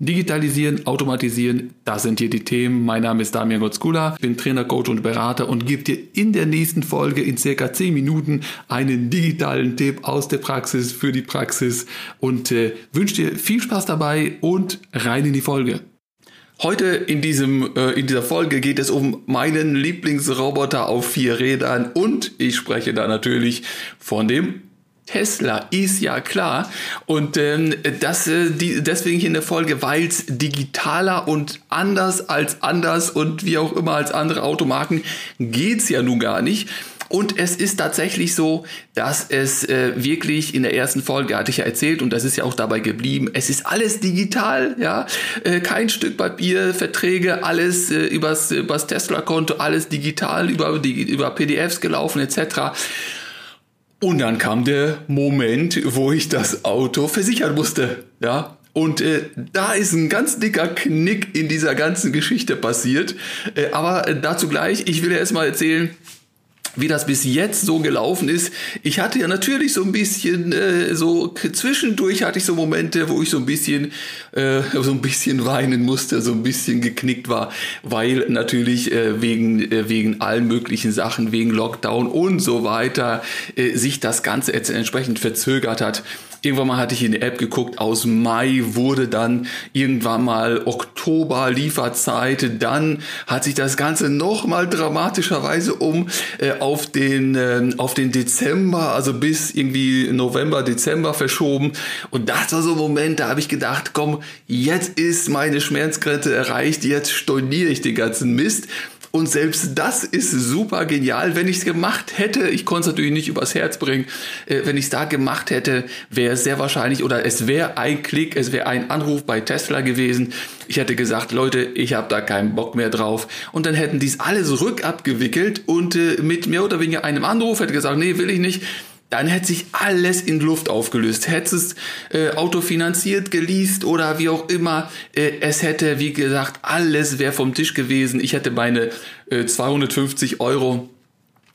Digitalisieren, automatisieren, das sind hier die Themen. Mein Name ist Damian Gotzkula, bin Trainer, Coach und Berater und gebe dir in der nächsten Folge in circa 10 Minuten einen digitalen Tipp aus der Praxis für die Praxis und äh, wünsche dir viel Spaß dabei und rein in die Folge. Heute in, diesem, äh, in dieser Folge geht es um meinen Lieblingsroboter auf vier Rädern und ich spreche da natürlich von dem Tesla ist ja klar. Und ähm, das äh, die, deswegen hier in der Folge, weil es digitaler und anders als anders und wie auch immer als andere Automarken geht's ja nun gar nicht. Und es ist tatsächlich so, dass es äh, wirklich in der ersten Folge hatte ich ja erzählt und das ist ja auch dabei geblieben. Es ist alles digital, ja, äh, kein Stück Papier, Verträge, alles äh, übers, übers Tesla-Konto, alles digital über über PDFs gelaufen etc. Und dann kam der Moment, wo ich das Auto versichern musste. Ja, und äh, da ist ein ganz dicker Knick in dieser ganzen Geschichte passiert. Äh, aber äh, dazu gleich, ich will ja erstmal erzählen, wie das bis jetzt so gelaufen ist. Ich hatte ja natürlich so ein bisschen, äh, so zwischendurch hatte ich so Momente, wo ich so ein bisschen, äh, so ein bisschen weinen musste, so ein bisschen geknickt war, weil natürlich äh, wegen, äh, wegen allen möglichen Sachen, wegen Lockdown und so weiter, äh, sich das Ganze jetzt entsprechend verzögert hat. Irgendwann mal hatte ich in die App geguckt, aus Mai wurde dann irgendwann mal Oktober Lieferzeit, dann hat sich das Ganze nochmal dramatischerweise um äh, auf, den, äh, auf den Dezember, also bis irgendwie November, Dezember verschoben. Und das war so ein Moment, da habe ich gedacht, komm, jetzt ist meine Schmerzgrenze erreicht, jetzt storniere ich den ganzen Mist. Und selbst das ist super genial. Wenn ich es gemacht hätte, ich konnte es natürlich nicht übers Herz bringen, äh, wenn ich es da gemacht hätte, wäre es sehr wahrscheinlich oder es wäre ein Klick, es wäre ein Anruf bei Tesla gewesen. Ich hätte gesagt, Leute, ich habe da keinen Bock mehr drauf. Und dann hätten die es alles rückabgewickelt und äh, mit mehr oder weniger einem Anruf hätte gesagt, nee, will ich nicht dann hätte sich alles in Luft aufgelöst. Hätte es äh, autofinanziert, geleast oder wie auch immer, äh, es hätte, wie gesagt, alles wäre vom Tisch gewesen. Ich hätte meine äh, 250 Euro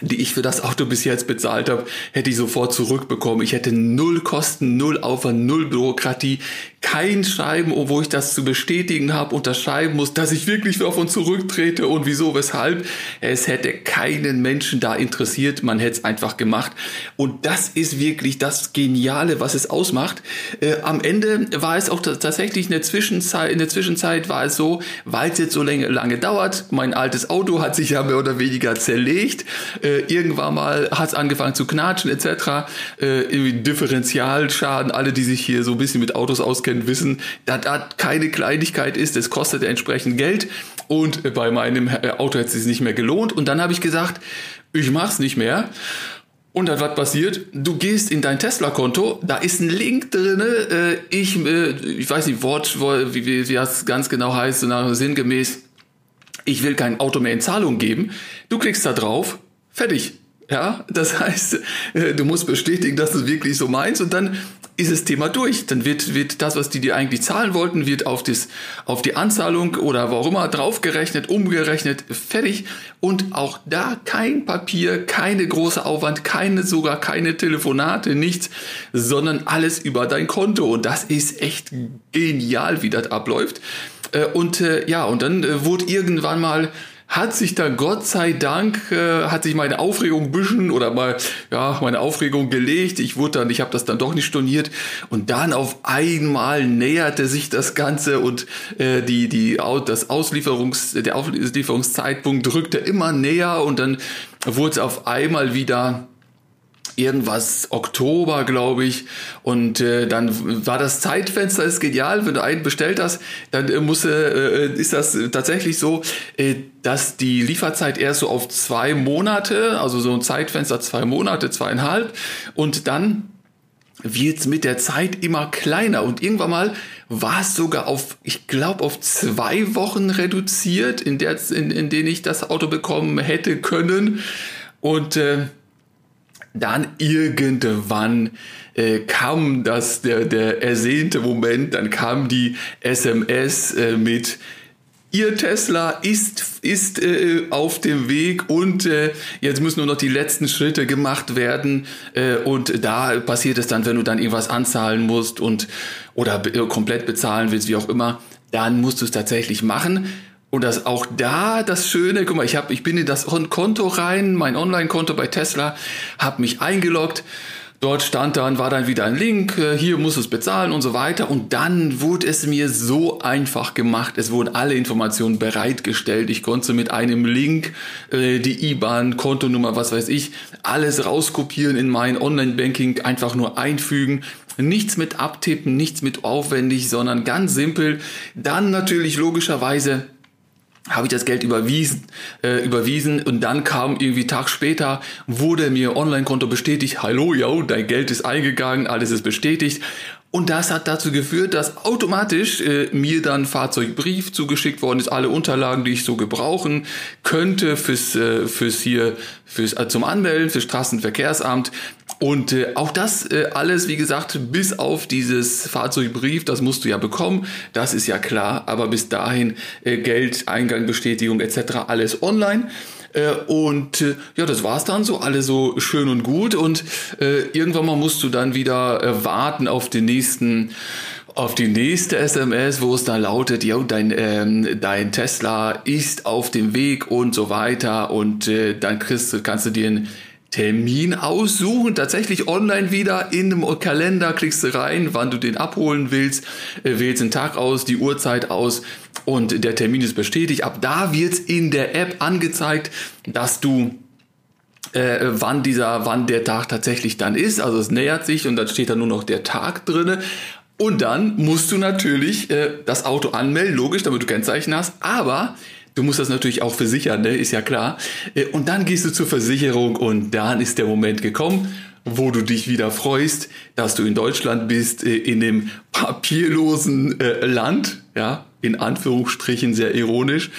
die ich für das Auto bis jetzt bezahlt habe, hätte ich sofort zurückbekommen. Ich hätte null Kosten, null Aufwand, null Bürokratie, kein Schreiben, wo ich das zu bestätigen habe, unterschreiben muss, dass ich wirklich davon zurücktrete und wieso, weshalb. Es hätte keinen Menschen da interessiert, man hätte es einfach gemacht. Und das ist wirklich das Geniale, was es ausmacht. Äh, am Ende war es auch tatsächlich in der Zwischenzeit, in der Zwischenzeit war es so, weil es jetzt so lange, lange dauert, mein altes Auto hat sich ja mehr oder weniger zerlegt äh, irgendwann mal hat es angefangen zu knatschen etc. Äh, Differentialschaden. Alle, die sich hier so ein bisschen mit Autos auskennen, wissen, dass das keine Kleinigkeit ist. Es kostet entsprechend Geld. Und bei meinem äh, Auto hat es sich nicht mehr gelohnt. Und dann habe ich gesagt, ich mach's nicht mehr. Und dann was passiert? Du gehst in dein Tesla-Konto, da ist ein Link drin. Äh, ich, äh, ich weiß nicht, Wort, wie, wie, wie das ganz genau heißt, so sinngemäß. Ich will kein Auto mehr in Zahlung geben. Du klickst da drauf Fertig. Ja, das heißt, äh, du musst bestätigen, dass du es wirklich so meinst und dann ist das Thema durch. Dann wird, wird das, was die dir eigentlich zahlen wollten, wird auf, das, auf die Anzahlung oder auch immer draufgerechnet, umgerechnet, fertig. Und auch da kein Papier, keine große Aufwand, keine, sogar keine Telefonate, nichts, sondern alles über dein Konto. Und das ist echt genial, wie das abläuft. Äh, und äh, ja, und dann wurde irgendwann mal hat sich dann Gott sei Dank, äh, hat sich meine Aufregung büschen oder mal, ja, meine Aufregung gelegt. Ich wurde dann, ich habe das dann doch nicht storniert. Und dann auf einmal näherte sich das Ganze und äh, die, die, das Auslieferungs, der Auslieferungszeitpunkt drückte immer näher und dann wurde es auf einmal wieder irgendwas Oktober, glaube ich. Und äh, dann war das Zeitfenster ist genial. Wenn du einen bestellt hast, dann äh, muss, äh, ist das tatsächlich so, äh, dass die Lieferzeit erst so auf zwei Monate, also so ein Zeitfenster zwei Monate, zweieinhalb, und dann wird es mit der Zeit immer kleiner und irgendwann mal war es sogar auf, ich glaube, auf zwei Wochen reduziert, in, der, in, in denen ich das Auto bekommen hätte können. Und äh, dann irgendwann äh, kam das der der ersehnte Moment, dann kam die SMS äh, mit Ihr Tesla ist, ist äh, auf dem Weg und äh, jetzt müssen nur noch die letzten Schritte gemacht werden. Äh, und da passiert es dann, wenn du dann irgendwas anzahlen musst und oder komplett bezahlen willst, wie auch immer, dann musst du es tatsächlich machen. Und das auch da das Schöne, guck mal, ich, hab, ich bin in das Konto rein, mein Online-Konto bei Tesla, habe mich eingeloggt. Dort stand dann, war dann wieder ein Link, äh, hier muss es bezahlen und so weiter. Und dann wurde es mir so einfach gemacht. Es wurden alle Informationen bereitgestellt. Ich konnte mit einem Link äh, die IBAN, Kontonummer, was weiß ich, alles rauskopieren in mein Online-Banking, einfach nur einfügen. Nichts mit abtippen, nichts mit aufwendig, sondern ganz simpel. Dann natürlich logischerweise habe ich das Geld überwiesen, äh, überwiesen und dann kam irgendwie Tag später, wurde mir Online-Konto bestätigt, hallo, ja, dein Geld ist eingegangen, alles ist bestätigt. Und das hat dazu geführt, dass automatisch äh, mir dann Fahrzeugbrief zugeschickt worden ist, alle Unterlagen, die ich so gebrauchen könnte fürs, äh, fürs hier, fürs, äh, zum Anmelden, fürs Straßenverkehrsamt. Und äh, auch das äh, alles, wie gesagt, bis auf dieses Fahrzeugbrief, das musst du ja bekommen, das ist ja klar, aber bis dahin äh, Geld, Eingang, Bestätigung etc. alles online. Äh, und äh, ja, das war's dann so, alle so schön und gut. Und äh, irgendwann mal musst du dann wieder äh, warten auf den nächsten auf die nächste SMS, wo es dann lautet, ja, dein, ähm, dein Tesla ist auf dem Weg und so weiter und äh, dann kriegst, kannst du dir ein Termin aussuchen, tatsächlich online wieder in dem Kalender klickst du rein, wann du den abholen willst, äh, wählst den Tag aus, die Uhrzeit aus und der Termin ist bestätigt. Ab da wird in der App angezeigt, dass du äh, wann dieser, wann der Tag tatsächlich dann ist. Also es nähert sich und dann steht da nur noch der Tag drinne. Und dann musst du natürlich äh, das Auto anmelden, logisch, damit du Kennzeichen hast. Aber Du musst das natürlich auch versichern, ne? ist ja klar. Äh, und dann gehst du zur Versicherung und dann ist der Moment gekommen, wo du dich wieder freust, dass du in Deutschland bist, äh, in dem papierlosen äh, Land, ja, in Anführungsstrichen sehr ironisch.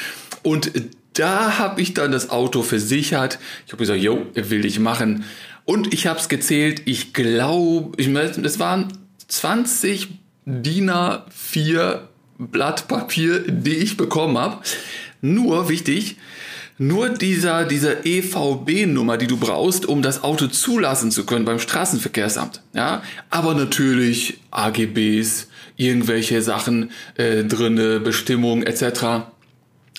Und da habe ich dann das Auto versichert. Ich habe gesagt, jo, will ich machen. Und ich habe es gezählt. Ich glaube, ich meine, das waren 20 DIN A4 Blatt Papier, die ich bekommen habe. Nur wichtig, nur dieser, dieser EVB-Nummer, die du brauchst, um das Auto zulassen zu können beim Straßenverkehrsamt. Ja, aber natürlich AGBs, irgendwelche Sachen äh, drinne, Bestimmungen etc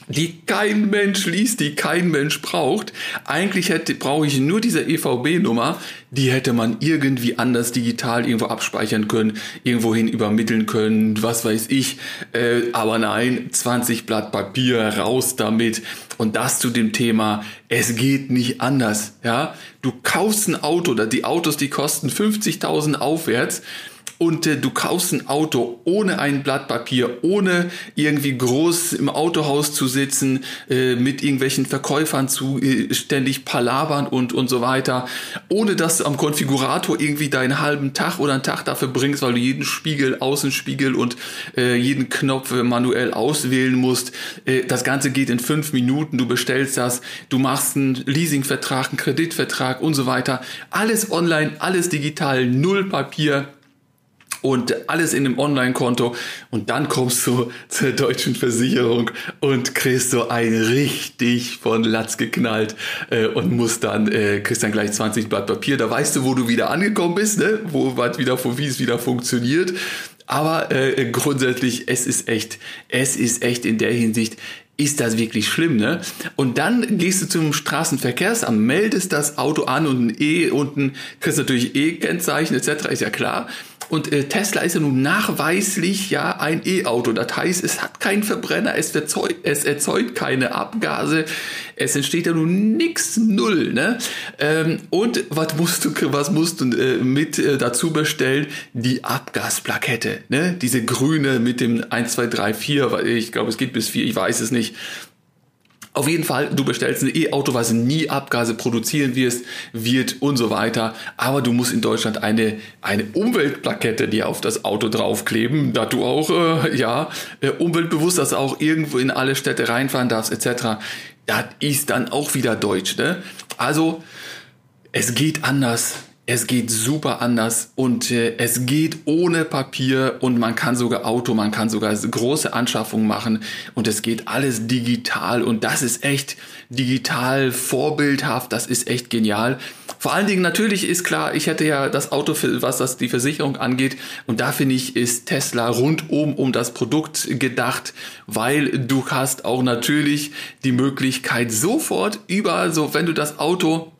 die kein Mensch liest, die kein Mensch braucht. Eigentlich hätte, brauche ich nur diese EVB-Nummer, die hätte man irgendwie anders digital irgendwo abspeichern können, irgendwohin übermitteln können, was weiß ich. Äh, aber nein, 20 Blatt Papier, raus damit. Und das zu dem Thema, es geht nicht anders. Ja, Du kaufst ein Auto, die Autos, die kosten 50.000 aufwärts und äh, du kaufst ein Auto ohne ein Blatt Papier, ohne irgendwie groß im Autohaus zu sitzen, äh, mit irgendwelchen Verkäufern zu äh, ständig palabern und, und so weiter, ohne dass du am Konfigurator irgendwie deinen halben Tag oder einen Tag dafür bringst, weil du jeden Spiegel, Außenspiegel und äh, jeden Knopf manuell auswählen musst. Äh, das Ganze geht in fünf Minuten, du bestellst das, du machst einen Leasingvertrag, einen Kreditvertrag und so weiter. Alles online, alles digital, null Papier und alles in dem Online-Konto und dann kommst du zur deutschen Versicherung und kriegst so ein richtig von Latz geknallt äh, und musst dann, äh, kriegst dann gleich 20 Blatt Papier, da weißt du, wo du wieder angekommen bist, ne? wo was wieder, wie es wieder funktioniert. Aber äh, grundsätzlich, es ist echt, es ist echt in der Hinsicht, ist das wirklich schlimm, ne? Und dann gehst du zum Straßenverkehrsamt, meldest das Auto an und ein E unten kriegst natürlich E-Kennzeichen etc. ist ja klar. Und äh, Tesla ist ja nun nachweislich ja ein E-Auto. Das heißt, es hat keinen Verbrenner, es erzeugt, es erzeugt keine Abgase, es entsteht ja nun nix null. Ne? Ähm, und was musst du, was musst du äh, mit äh, dazu bestellen? Die Abgasplakette, ne? Diese grüne mit dem 1, 2, 3, 4, ich glaube, es geht bis 4, ich weiß es nicht. Auf jeden Fall, du bestellst ein E-Auto, was nie Abgase produzieren wirst, wird und so weiter. Aber du musst in Deutschland eine, eine Umweltplakette dir auf das Auto draufkleben, da du auch, äh, ja, äh, umweltbewusst, dass du auch irgendwo in alle Städte reinfahren darfst, etc. Das ist dann auch wieder deutsch, ne? Also, es geht anders es geht super anders und äh, es geht ohne Papier und man kann sogar Auto, man kann sogar große Anschaffungen machen und es geht alles digital und das ist echt digital vorbildhaft, das ist echt genial. Vor allen Dingen natürlich ist klar, ich hätte ja das Auto, für, was das die Versicherung angeht und da finde ich, ist Tesla rundum um das Produkt gedacht, weil du hast auch natürlich die Möglichkeit sofort über, so wenn du das Auto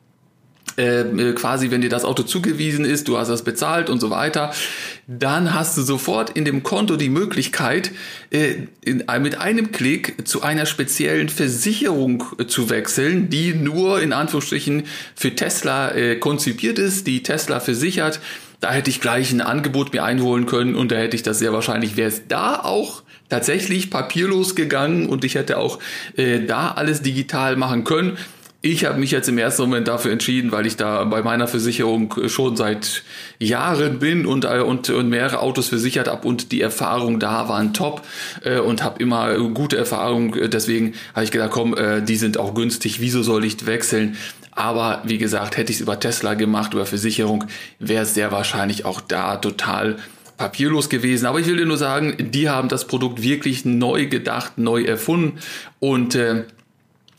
äh, äh, quasi, wenn dir das Auto zugewiesen ist, du hast das bezahlt und so weiter, dann hast du sofort in dem Konto die Möglichkeit, äh, in, mit einem Klick zu einer speziellen Versicherung äh, zu wechseln, die nur in Anführungsstrichen für Tesla äh, konzipiert ist, die Tesla versichert. Da hätte ich gleich ein Angebot mir einholen können und da hätte ich das sehr wahrscheinlich, wäre es da auch tatsächlich papierlos gegangen und ich hätte auch da alles digital machen können. Ich habe mich jetzt im ersten Moment dafür entschieden, weil ich da bei meiner Versicherung schon seit Jahren bin und, äh, und, und mehrere Autos versichert habe und die Erfahrungen da waren top äh, und habe immer gute Erfahrungen. Deswegen habe ich gedacht, komm, äh, die sind auch günstig, wieso soll ich wechseln? Aber wie gesagt, hätte ich es über Tesla gemacht, über Versicherung, wäre es sehr wahrscheinlich auch da total papierlos gewesen. Aber ich will dir nur sagen, die haben das Produkt wirklich neu gedacht, neu erfunden und äh,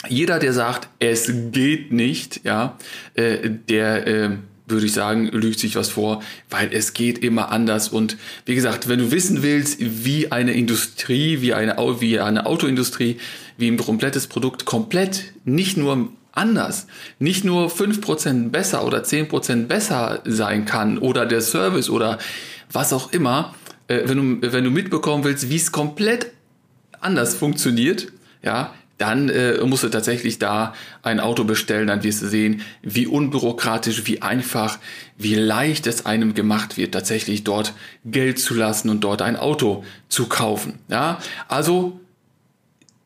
jeder, der sagt, es geht nicht, ja, äh, der äh, würde ich sagen, lügt sich was vor, weil es geht immer anders. Und wie gesagt, wenn du wissen willst, wie eine Industrie, wie eine, wie eine Autoindustrie, wie ein komplettes Produkt komplett nicht nur anders, nicht nur fünf Prozent besser oder zehn Prozent besser sein kann oder der Service oder was auch immer, äh, wenn, du, wenn du mitbekommen willst, wie es komplett anders funktioniert, ja, dann äh, musst du tatsächlich da ein Auto bestellen, dann wirst du sehen, wie unbürokratisch, wie einfach, wie leicht es einem gemacht wird, tatsächlich dort Geld zu lassen und dort ein Auto zu kaufen. Ja, also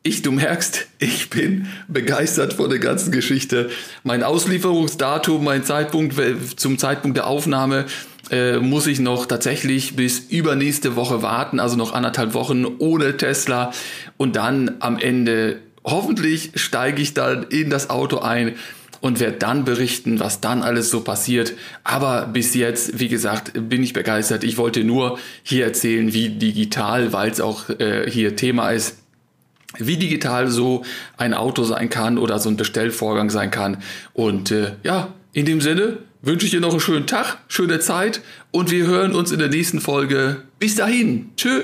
ich, du merkst, ich bin begeistert von der ganzen Geschichte. Mein Auslieferungsdatum, mein Zeitpunkt zum Zeitpunkt der Aufnahme äh, muss ich noch tatsächlich bis übernächste Woche warten, also noch anderthalb Wochen ohne Tesla und dann am Ende hoffentlich steige ich dann in das Auto ein und werde dann berichten, was dann alles so passiert. Aber bis jetzt, wie gesagt, bin ich begeistert. Ich wollte nur hier erzählen, wie digital, weil es auch äh, hier Thema ist, wie digital so ein Auto sein kann oder so ein Bestellvorgang sein kann. Und äh, ja, in dem Sinne wünsche ich dir noch einen schönen Tag, schöne Zeit und wir hören uns in der nächsten Folge. Bis dahin. Tschö.